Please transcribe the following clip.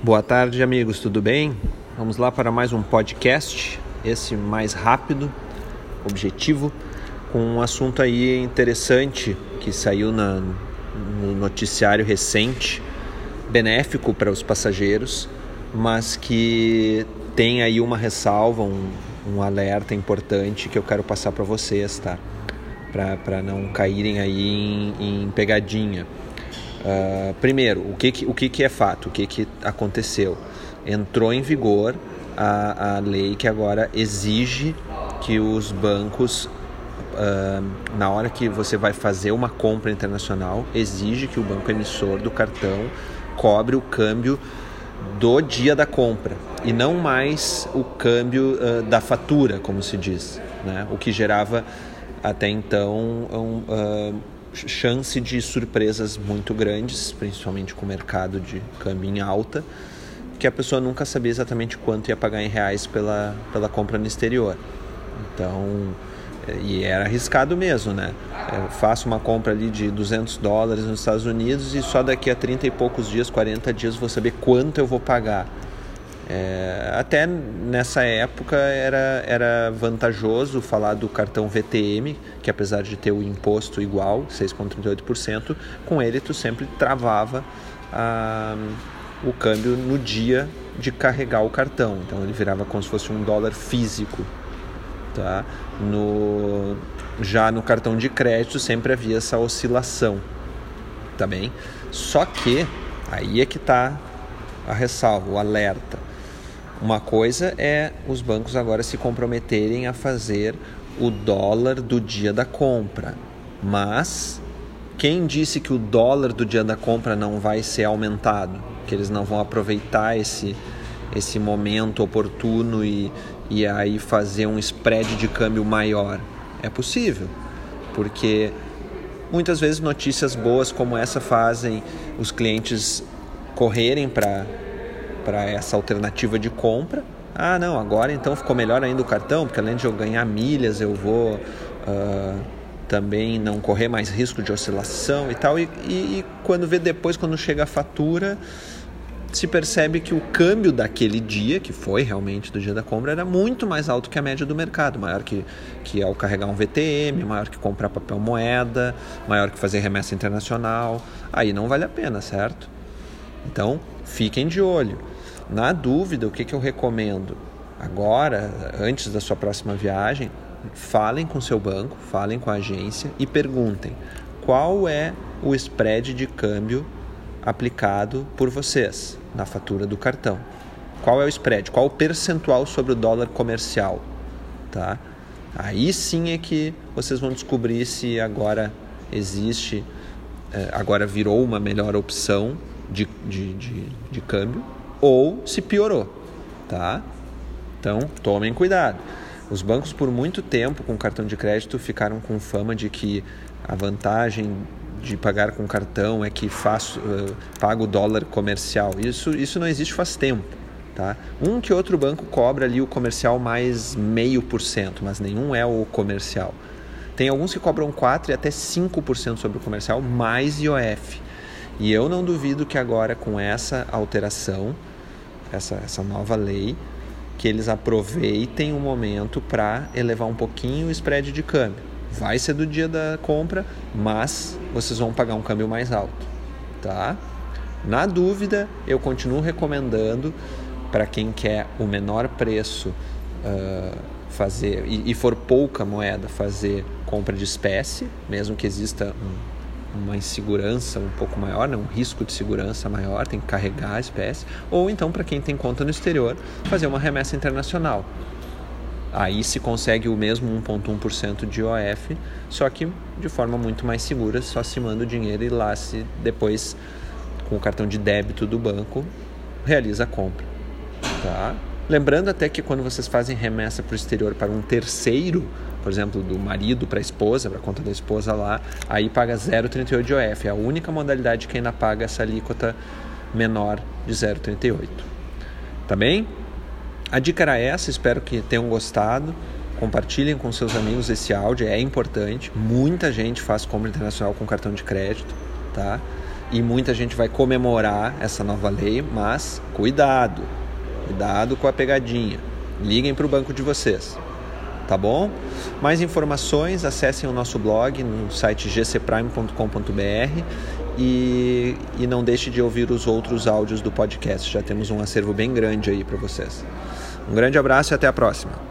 Boa tarde, amigos, tudo bem? Vamos lá para mais um podcast, esse mais rápido, objetivo, com um assunto aí interessante que saiu na, no noticiário recente, benéfico para os passageiros, mas que tem aí uma ressalva, um, um alerta importante que eu quero passar para vocês, tá? Para não caírem aí em, em pegadinha. Uh, primeiro, o que, que, o que, que é fato? O que, que aconteceu? Entrou em vigor a, a lei que agora exige que os bancos, uh, na hora que você vai fazer uma compra internacional, exige que o banco emissor do cartão cobre o câmbio do dia da compra e não mais o câmbio uh, da fatura, como se diz, né? o que gerava até então um, chance de surpresas muito grandes, principalmente com o mercado de câmbio em alta, que a pessoa nunca sabia exatamente quanto ia pagar em reais pela, pela compra no exterior. Então, e era arriscado mesmo, né? Eu faço uma compra ali de 200 dólares nos Estados Unidos e só daqui a 30 e poucos dias, 40 dias, vou saber quanto eu vou pagar. É, até nessa época era, era vantajoso falar do cartão VTM, que apesar de ter o imposto igual, 6,38%, com ele tu sempre travava a, o câmbio no dia de carregar o cartão. Então ele virava como se fosse um dólar físico. Tá? No, já no cartão de crédito sempre havia essa oscilação. Tá bem? Só que aí é que está a ressalva, o alerta uma coisa é os bancos agora se comprometerem a fazer o dólar do dia da compra, mas quem disse que o dólar do dia da compra não vai ser aumentado? Que eles não vão aproveitar esse, esse momento oportuno e, e aí fazer um spread de câmbio maior? É possível, porque muitas vezes notícias boas como essa fazem os clientes correrem para para essa alternativa de compra. Ah, não, agora então ficou melhor ainda o cartão, porque além de eu ganhar milhas, eu vou uh, também não correr mais risco de oscilação e tal. E, e, e quando vê depois, quando chega a fatura, se percebe que o câmbio daquele dia, que foi realmente do dia da compra, era muito mais alto que a média do mercado, maior que, que ao carregar um VTM, maior que comprar papel moeda, maior que fazer remessa internacional. Aí não vale a pena, certo? Então, fiquem de olho. Na dúvida, o que, que eu recomendo? Agora, antes da sua próxima viagem, falem com seu banco, falem com a agência e perguntem qual é o spread de câmbio aplicado por vocês na fatura do cartão. Qual é o spread? Qual o percentual sobre o dólar comercial? Tá? Aí sim é que vocês vão descobrir se agora existe, eh, agora virou uma melhor opção de, de, de, de câmbio ou se piorou, tá? Então, tomem cuidado. Os bancos por muito tempo com cartão de crédito ficaram com fama de que a vantagem de pagar com cartão é que faço, uh, pago dólar comercial. Isso, isso não existe faz tempo. Tá? Um que outro banco cobra ali o comercial mais meio por cento, mas nenhum é o comercial. Tem alguns que cobram 4 e até 5% sobre o comercial, mais IOF. E eu não duvido que agora com essa alteração essa, essa nova lei, que eles aproveitem o momento para elevar um pouquinho o spread de câmbio. Vai ser do dia da compra, mas vocês vão pagar um câmbio mais alto, tá? Na dúvida, eu continuo recomendando para quem quer o menor preço uh, fazer e, e, for pouca moeda fazer compra de espécie, mesmo que exista um uma insegurança um pouco maior, né? um risco de segurança maior, tem que carregar a espécie, ou então para quem tem conta no exterior, fazer uma remessa internacional. Aí se consegue o mesmo 1,1% de OF, só que de forma muito mais segura, só se manda o dinheiro e lá se depois, com o cartão de débito do banco, realiza a compra. Tá? Lembrando até que quando vocês fazem remessa para o exterior para um terceiro, por exemplo, do marido para a esposa, para a conta da esposa lá, aí paga 0,38 de OF. É a única modalidade que ainda paga essa alíquota menor de 0,38. Tá bem? A dica era essa, espero que tenham gostado. Compartilhem com seus amigos esse áudio, é importante. Muita gente faz compra internacional com cartão de crédito, tá? e muita gente vai comemorar essa nova lei, mas cuidado, cuidado com a pegadinha. Liguem para o banco de vocês, tá bom? Mais informações, acessem o nosso blog no site gcprime.com.br e, e não deixe de ouvir os outros áudios do podcast. Já temos um acervo bem grande aí para vocês. Um grande abraço e até a próxima.